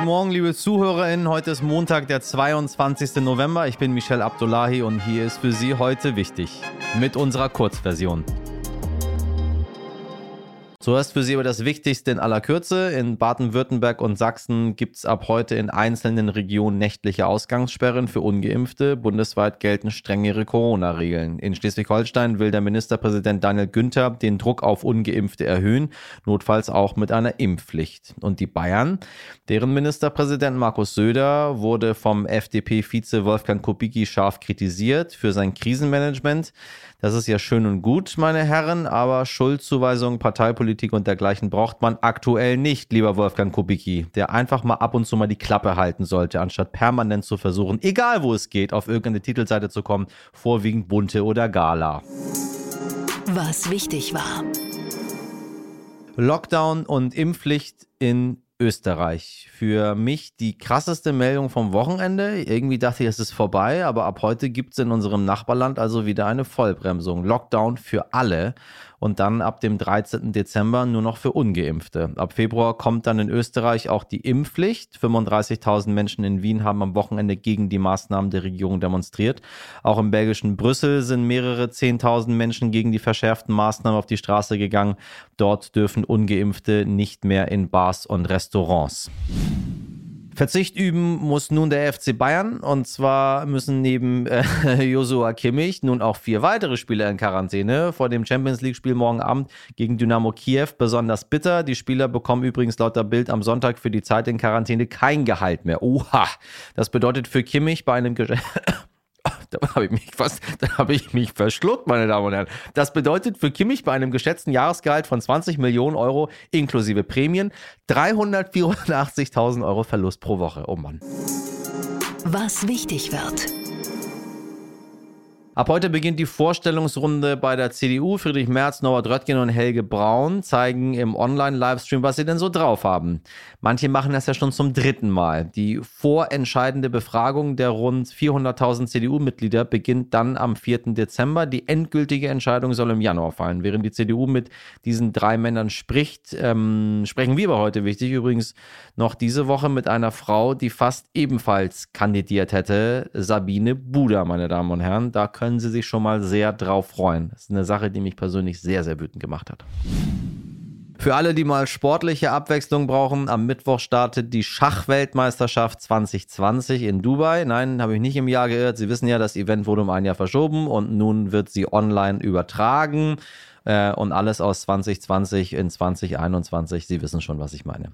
guten Morgen, liebe ZuhörerInnen. Heute ist Montag, der 22. November. Ich bin Michel Abdullahi und hier ist für Sie heute wichtig mit unserer Kurzversion. Zuerst für Sie aber das Wichtigste in aller Kürze. In Baden-Württemberg und Sachsen gibt es ab heute in einzelnen Regionen nächtliche Ausgangssperren für Ungeimpfte. Bundesweit gelten strengere Corona-Regeln. In Schleswig-Holstein will der Ministerpräsident Daniel Günther den Druck auf Ungeimpfte erhöhen, notfalls auch mit einer Impfpflicht. Und die Bayern, deren Ministerpräsident Markus Söder wurde vom FDP-Vize Wolfgang Kubicki scharf kritisiert für sein Krisenmanagement. Das ist ja schön und gut, meine Herren, aber Schuldzuweisungen, Parteipolitik und dergleichen braucht man aktuell nicht, lieber Wolfgang Kubicki, der einfach mal ab und zu mal die Klappe halten sollte, anstatt permanent zu versuchen, egal wo es geht, auf irgendeine Titelseite zu kommen, vorwiegend bunte oder Gala. Was wichtig war. Lockdown und Impfpflicht in Österreich. Für mich die krasseste Meldung vom Wochenende. Irgendwie dachte ich, es ist vorbei, aber ab heute gibt es in unserem Nachbarland also wieder eine Vollbremsung. Lockdown für alle und dann ab dem 13. Dezember nur noch für ungeimpfte. Ab Februar kommt dann in Österreich auch die Impfpflicht. 35.000 Menschen in Wien haben am Wochenende gegen die Maßnahmen der Regierung demonstriert. Auch im belgischen Brüssel sind mehrere 10.000 Menschen gegen die verschärften Maßnahmen auf die Straße gegangen. Dort dürfen ungeimpfte nicht mehr in Bars und Restaurants. Verzicht üben muss nun der FC Bayern und zwar müssen neben äh, Joshua Kimmich nun auch vier weitere Spieler in Quarantäne vor dem Champions League Spiel morgen Abend gegen Dynamo Kiew besonders bitter. Die Spieler bekommen übrigens laut der Bild am Sonntag für die Zeit in Quarantäne kein Gehalt mehr. Oha, das bedeutet für Kimmich bei einem Geschäft da habe ich mich fast, da habe ich mich verschluckt, meine Damen und Herren. Das bedeutet für Kimmich bei einem geschätzten Jahresgehalt von 20 Millionen Euro inklusive Prämien 384.000 Euro Verlust pro Woche. Oh Mann. Was wichtig wird. Ab heute beginnt die Vorstellungsrunde bei der CDU. Friedrich Merz, Norbert Röttgen und Helge Braun zeigen im Online-Livestream, was sie denn so drauf haben. Manche machen das ja schon zum dritten Mal. Die vorentscheidende Befragung der rund 400.000 CDU-Mitglieder beginnt dann am 4. Dezember. Die endgültige Entscheidung soll im Januar fallen. Während die CDU mit diesen drei Männern spricht, ähm, sprechen wir aber heute wichtig übrigens noch diese Woche mit einer Frau, die fast ebenfalls kandidiert hätte, Sabine Buda, meine Damen und Herren. Da können Sie sich schon mal sehr drauf freuen. Das ist eine Sache, die mich persönlich sehr, sehr wütend gemacht hat. Für alle, die mal sportliche Abwechslung brauchen, am Mittwoch startet die Schachweltmeisterschaft 2020 in Dubai. Nein, habe ich nicht im Jahr geirrt. Sie wissen ja, das Event wurde um ein Jahr verschoben und nun wird sie online übertragen. Äh, und alles aus 2020 in 2021. Sie wissen schon, was ich meine.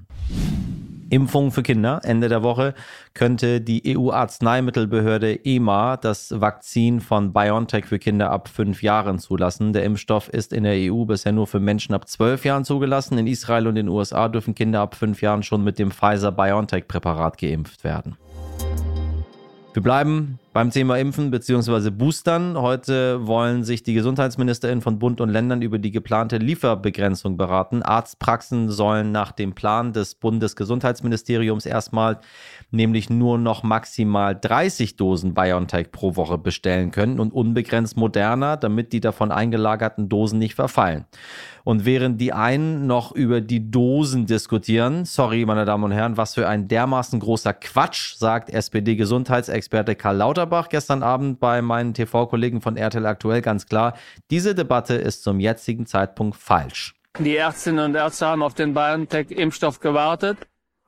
Impfungen für Kinder. Ende der Woche könnte die EU-Arzneimittelbehörde EMA das Vakzin von BioNTech für Kinder ab fünf Jahren zulassen. Der Impfstoff ist in der EU bisher nur für Menschen ab zwölf Jahren zugelassen. In Israel und den USA dürfen Kinder ab fünf Jahren schon mit dem Pfizer-BioNTech-Präparat geimpft werden. Wir bleiben beim Thema Impfen bzw. Boostern. Heute wollen sich die Gesundheitsministerinnen von Bund und Ländern über die geplante Lieferbegrenzung beraten. Arztpraxen sollen nach dem Plan des Bundesgesundheitsministeriums erstmal nämlich nur noch maximal 30 Dosen BioNTech pro Woche bestellen können und unbegrenzt moderner, damit die davon eingelagerten Dosen nicht verfallen. Und während die einen noch über die Dosen diskutieren, sorry, meine Damen und Herren, was für ein dermaßen großer Quatsch, sagt SPD-Gesundheitsexperte Karl Lauterbach gestern Abend bei meinen TV-Kollegen von RTL aktuell ganz klar. Diese Debatte ist zum jetzigen Zeitpunkt falsch. Die Ärztinnen und Ärzte haben auf den BioNTech-Impfstoff gewartet.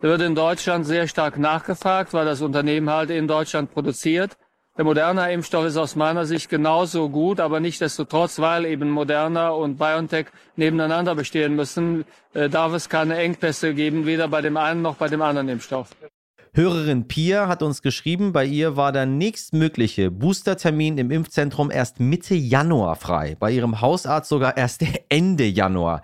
Der wird in Deutschland sehr stark nachgefragt, weil das Unternehmen halt in Deutschland produziert. Der Moderna Impfstoff ist aus meiner Sicht genauso gut, aber nicht desto trotz, weil eben Moderna und BioNTech nebeneinander bestehen müssen, äh, darf es keine Engpässe geben, weder bei dem einen noch bei dem anderen Impfstoff. Hörerin Pia hat uns geschrieben, bei ihr war der nächstmögliche Boostertermin im Impfzentrum erst Mitte Januar frei, bei ihrem Hausarzt sogar erst Ende Januar.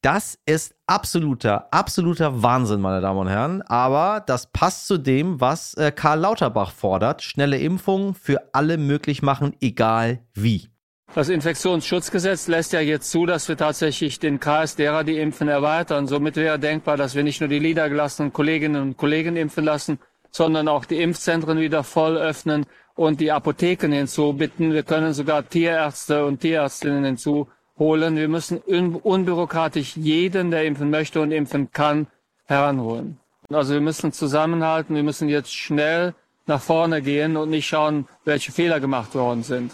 Das ist absoluter, absoluter Wahnsinn, meine Damen und Herren. Aber das passt zu dem, was äh, Karl Lauterbach fordert. Schnelle Impfungen für alle möglich machen, egal wie. Das Infektionsschutzgesetz lässt ja jetzt zu, dass wir tatsächlich den Kreis derer, die impfen, erweitern. Somit wäre denkbar, dass wir nicht nur die niedergelassenen Kolleginnen und Kollegen impfen lassen, sondern auch die Impfzentren wieder voll öffnen und die Apotheken hinzubitten. Wir können sogar Tierärzte und Tierärztinnen hinzu holen. Wir müssen unbürokratisch jeden, der impfen möchte und impfen kann, heranholen. Also wir müssen zusammenhalten, wir müssen jetzt schnell nach vorne gehen und nicht schauen, welche Fehler gemacht worden sind.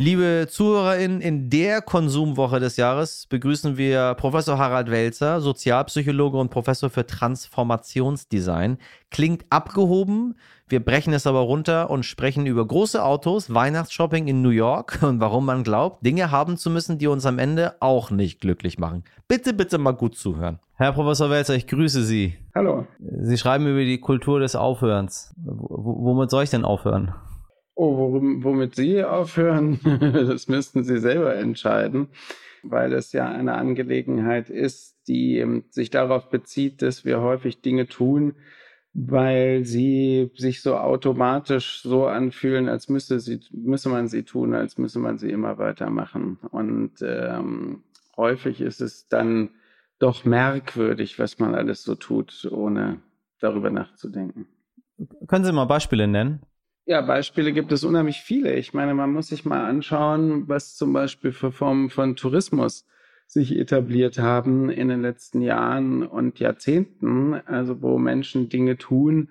Liebe ZuhörerInnen, in der Konsumwoche des Jahres begrüßen wir Professor Harald Welzer, Sozialpsychologe und Professor für Transformationsdesign. Klingt abgehoben, wir brechen es aber runter und sprechen über große Autos, Weihnachtsshopping in New York und warum man glaubt, Dinge haben zu müssen, die uns am Ende auch nicht glücklich machen. Bitte, bitte mal gut zuhören. Herr Professor Welzer, ich grüße Sie. Hallo. Sie schreiben über die Kultur des Aufhörens. W womit soll ich denn aufhören? Oh, worum, womit Sie aufhören, das müssten Sie selber entscheiden, weil es ja eine Angelegenheit ist, die ähm, sich darauf bezieht, dass wir häufig Dinge tun, weil sie sich so automatisch so anfühlen, als müsse, sie, müsse man sie tun, als müsse man sie immer weitermachen. Und ähm, häufig ist es dann doch merkwürdig, was man alles so tut, ohne darüber nachzudenken. Können Sie mal Beispiele nennen? Ja, Beispiele gibt es unheimlich viele. Ich meine, man muss sich mal anschauen, was zum Beispiel für Formen von Tourismus sich etabliert haben in den letzten Jahren und Jahrzehnten, also wo Menschen Dinge tun,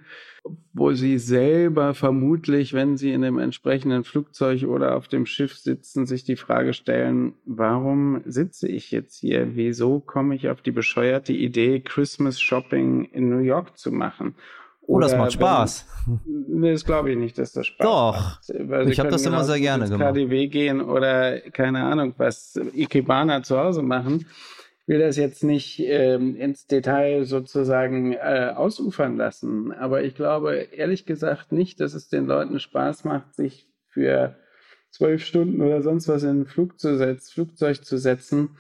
wo sie selber vermutlich, wenn sie in dem entsprechenden Flugzeug oder auf dem Schiff sitzen, sich die Frage stellen, warum sitze ich jetzt hier? Wieso komme ich auf die bescheuerte Idee, Christmas Shopping in New York zu machen? Oh, das macht Spaß. nee, das glaube ich nicht, dass das Spaß Doch. macht. Doch. ich habe das immer sehr gerne gemacht. KDW gehen oder keine Ahnung was, Ikebana zu Hause machen. Ich will das jetzt nicht ähm, ins Detail sozusagen äh, ausufern lassen, aber ich glaube ehrlich gesagt nicht, dass es den Leuten Spaß macht, sich für zwölf Stunden oder sonst was in ein Flug zu setz, Flugzeug zu setzen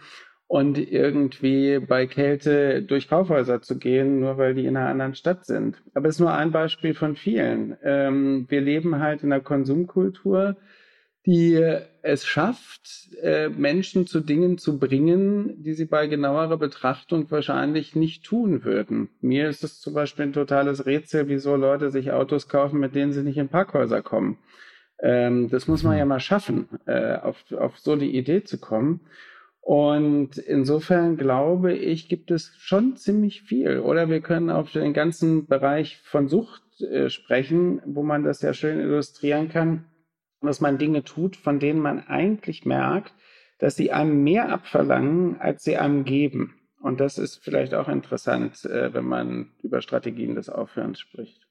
und irgendwie bei Kälte durch Kaufhäuser zu gehen, nur weil die in einer anderen Stadt sind. Aber es ist nur ein Beispiel von vielen. Ähm, wir leben halt in einer Konsumkultur, die es schafft, äh, Menschen zu Dingen zu bringen, die sie bei genauerer Betrachtung wahrscheinlich nicht tun würden. Mir ist es zum Beispiel ein totales Rätsel, wieso Leute sich Autos kaufen, mit denen sie nicht in Parkhäuser kommen. Ähm, das muss man hm. ja mal schaffen, äh, auf, auf so die Idee zu kommen. Und insofern glaube ich, gibt es schon ziemlich viel. Oder wir können auf den ganzen Bereich von Sucht äh, sprechen, wo man das ja schön illustrieren kann, dass man Dinge tut, von denen man eigentlich merkt, dass sie einem mehr abverlangen, als sie einem geben. Und das ist vielleicht auch interessant, äh, wenn man über Strategien des Aufhörens spricht.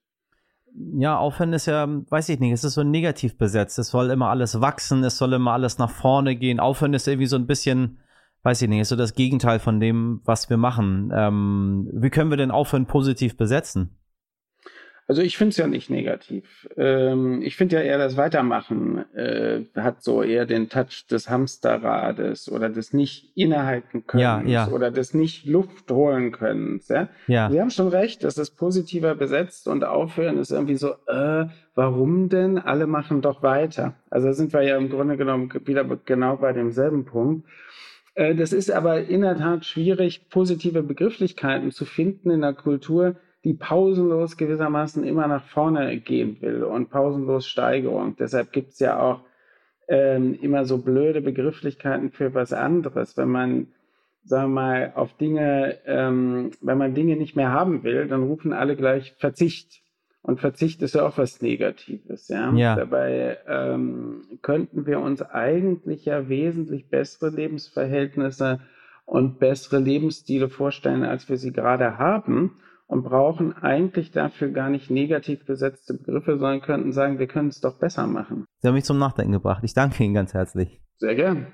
Ja, Aufhören ist ja, weiß ich nicht, es ist so negativ besetzt. Es soll immer alles wachsen, es soll immer alles nach vorne gehen. Aufhören ist irgendwie so ein bisschen, weiß ich nicht, ist so das Gegenteil von dem, was wir machen. Ähm, wie können wir denn aufhören, positiv besetzen? Also ich finde es ja nicht negativ. Ähm, ich finde ja eher das Weitermachen äh, hat so eher den Touch des Hamsterrades oder des nicht innehalten können ja, ja. oder des nicht Luft holen können. Ja? Ja. Sie haben schon recht, das ist positiver besetzt und aufhören ist irgendwie so, äh, warum denn? Alle machen doch weiter. Also sind wir ja im Grunde genommen wieder genau bei demselben Punkt. Äh, das ist aber in der Tat schwierig, positive Begrifflichkeiten zu finden in der Kultur, die pausenlos gewissermaßen immer nach vorne gehen will und pausenlos Steigerung. Deshalb gibt es ja auch ähm, immer so blöde Begrifflichkeiten für was anderes. Wenn man, sagen wir mal, auf Dinge, ähm, wenn man Dinge nicht mehr haben will, dann rufen alle gleich Verzicht. Und Verzicht ist ja auch was Negatives. Ja? ja. Dabei ähm, könnten wir uns eigentlich ja wesentlich bessere Lebensverhältnisse und bessere Lebensstile vorstellen, als wir sie gerade haben und brauchen eigentlich dafür gar nicht negativ besetzte Begriffe, sondern könnten sagen, wir können es doch besser machen. Sie haben mich zum Nachdenken gebracht. Ich danke Ihnen ganz herzlich. Sehr gern.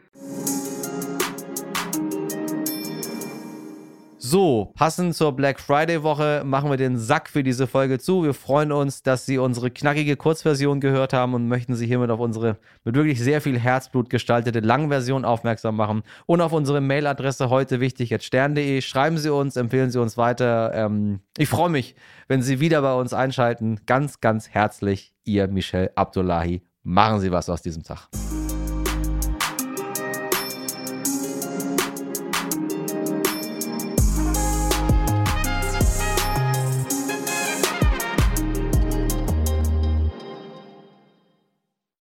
So, passend zur Black Friday Woche machen wir den Sack für diese Folge zu. Wir freuen uns, dass Sie unsere knackige Kurzversion gehört haben und möchten Sie hiermit auf unsere mit wirklich sehr viel Herzblut gestaltete Langversion aufmerksam machen. Und auf unsere Mailadresse heute wichtig at stern.de. Schreiben Sie uns, empfehlen Sie uns weiter. Ähm, ich freue mich, wenn Sie wieder bei uns einschalten. Ganz, ganz herzlich, Ihr Michel Abdullahi. Machen Sie was aus diesem Tag.